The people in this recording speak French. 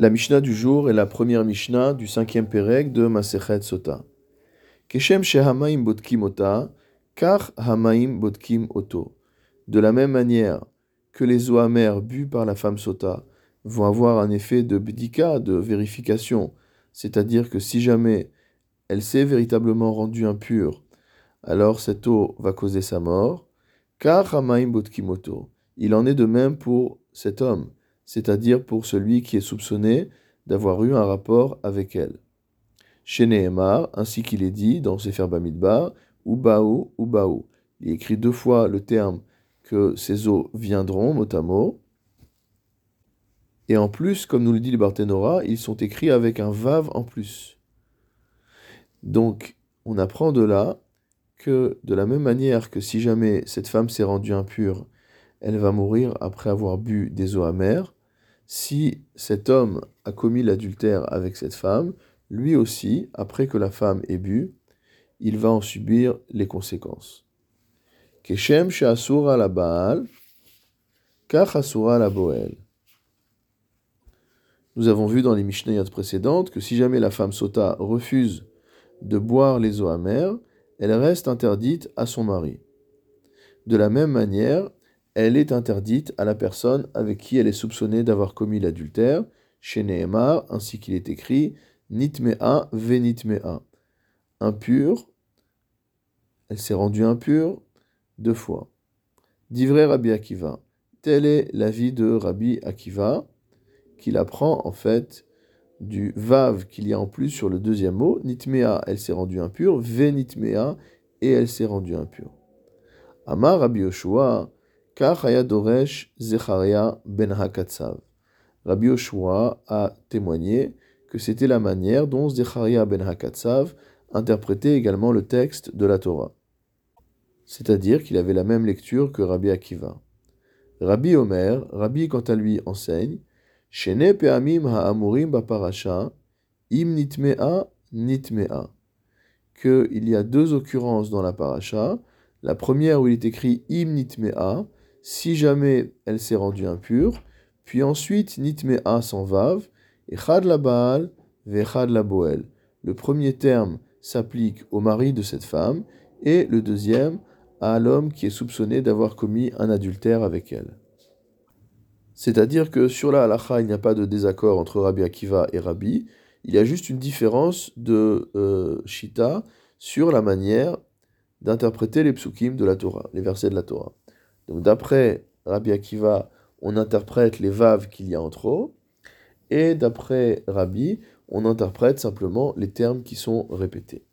La Mishnah du jour est la première Mishnah du cinquième Pérec de Masechet Sota. Keshem shehamaim botkim ota, kar hamaim botkim oto. De la même manière que les eaux amères bues par la femme Sota vont avoir un effet de bdika, de vérification, c'est-à-dire que si jamais elle s'est véritablement rendue impure, alors cette eau va causer sa mort. Kar hamaim botkim oto. Il en est de même pour cet homme c'est-à-dire pour celui qui est soupçonné d'avoir eu un rapport avec elle. Chez Nehemar, ainsi qu'il est dit dans Sefer Bamidbar, Ubaou, Ubaou. Il écrit deux fois le terme que ces eaux viendront, mot à mot. Et en plus, comme nous le dit le Barthénora, ils sont écrits avec un vav en plus. Donc, on apprend de là que de la même manière que si jamais cette femme s'est rendue impure, elle va mourir après avoir bu des eaux amères, si cet homme a commis l'adultère avec cette femme, lui aussi, après que la femme ait bu, il va en subir les conséquences. Keshem she'asura la Baal, kach la Boel. Nous avons vu dans les Mishnayot précédentes que si jamais la femme sota refuse de boire les eaux amères, elle reste interdite à son mari. De la même manière, elle est interdite à la personne avec qui elle est soupçonnée d'avoir commis l'adultère, chez Nehemar, ainsi qu'il est écrit, Nitmea venitmea. Impure, elle s'est rendue impure deux fois. D'ivré Rabbi Akiva. Tel est l'avis de Rabbi Akiva, qu'il apprend en fait du vav qu'il y a en plus sur le deuxième mot. Nitmea, elle s'est rendue impure, venitmea, et elle s'est rendue impure. Amar Rabbi Yoshua, Zecharia ben. Rabbi Yoshua a témoigné que c'était la manière dont Zecharia ben Hakatsav interprétait également le texte de la Torah. C'est-à-dire qu'il avait la même lecture que Rabbi Akiva. Rabbi Omer, Rabbi quant à lui enseigne, Shene pe'amim ha'amurim ba'parasha, im nitmea nitmea. Qu'il y a deux occurrences dans la paracha. La première où il est écrit im nitmea, si jamais elle s'est rendue impure, puis ensuite nitmea sans vav, et chad la baal, vechad la boel. Le premier terme s'applique au mari de cette femme, et le deuxième à l'homme qui est soupçonné d'avoir commis un adultère avec elle. C'est-à-dire que sur la halacha, il n'y a pas de désaccord entre Rabbi Akiva et Rabbi, il y a juste une différence de euh, shita sur la manière d'interpréter les psukim de la Torah, les versets de la Torah. D'après Rabbi Akiva, on interprète les vaves qu'il y a entre eux, et d'après Rabbi, on interprète simplement les termes qui sont répétés.